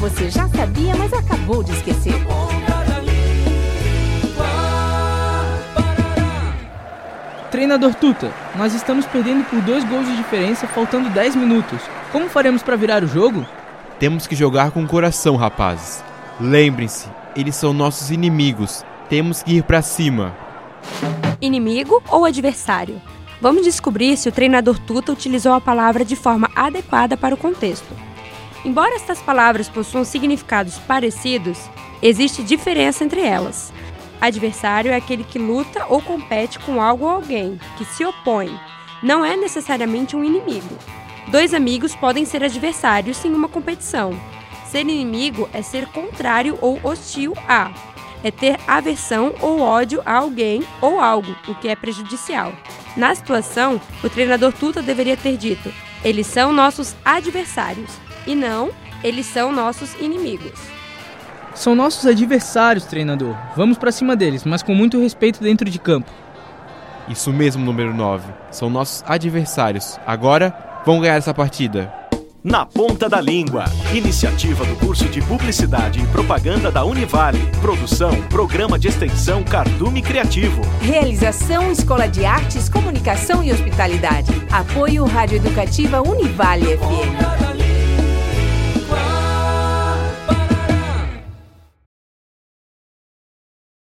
você já sabia, mas acabou de esquecer. Treinador Tuta, nós estamos perdendo por dois gols de diferença faltando 10 minutos. Como faremos para virar o jogo? Temos que jogar com coração, rapazes. Lembrem-se, eles são nossos inimigos. Temos que ir para cima. Inimigo ou adversário? Vamos descobrir se o treinador Tuta utilizou a palavra de forma adequada para o contexto. Embora estas palavras possuam significados parecidos, existe diferença entre elas. Adversário é aquele que luta ou compete com algo ou alguém, que se opõe. Não é necessariamente um inimigo. Dois amigos podem ser adversários em uma competição. Ser inimigo é ser contrário ou hostil a. É ter aversão ou ódio a alguém ou algo, o que é prejudicial. Na situação, o treinador Tuta deveria ter dito: eles são nossos adversários, e não, eles são nossos inimigos. São nossos adversários, treinador. Vamos para cima deles, mas com muito respeito dentro de campo. Isso mesmo, número 9. São nossos adversários. Agora, vão ganhar essa partida. Na Ponta da Língua. Iniciativa do curso de Publicidade e Propaganda da Univale. Produção, Programa de Extensão Cardume Criativo. Realização Escola de Artes, Comunicação e Hospitalidade. Apoio Rádio Educativa Univale FM.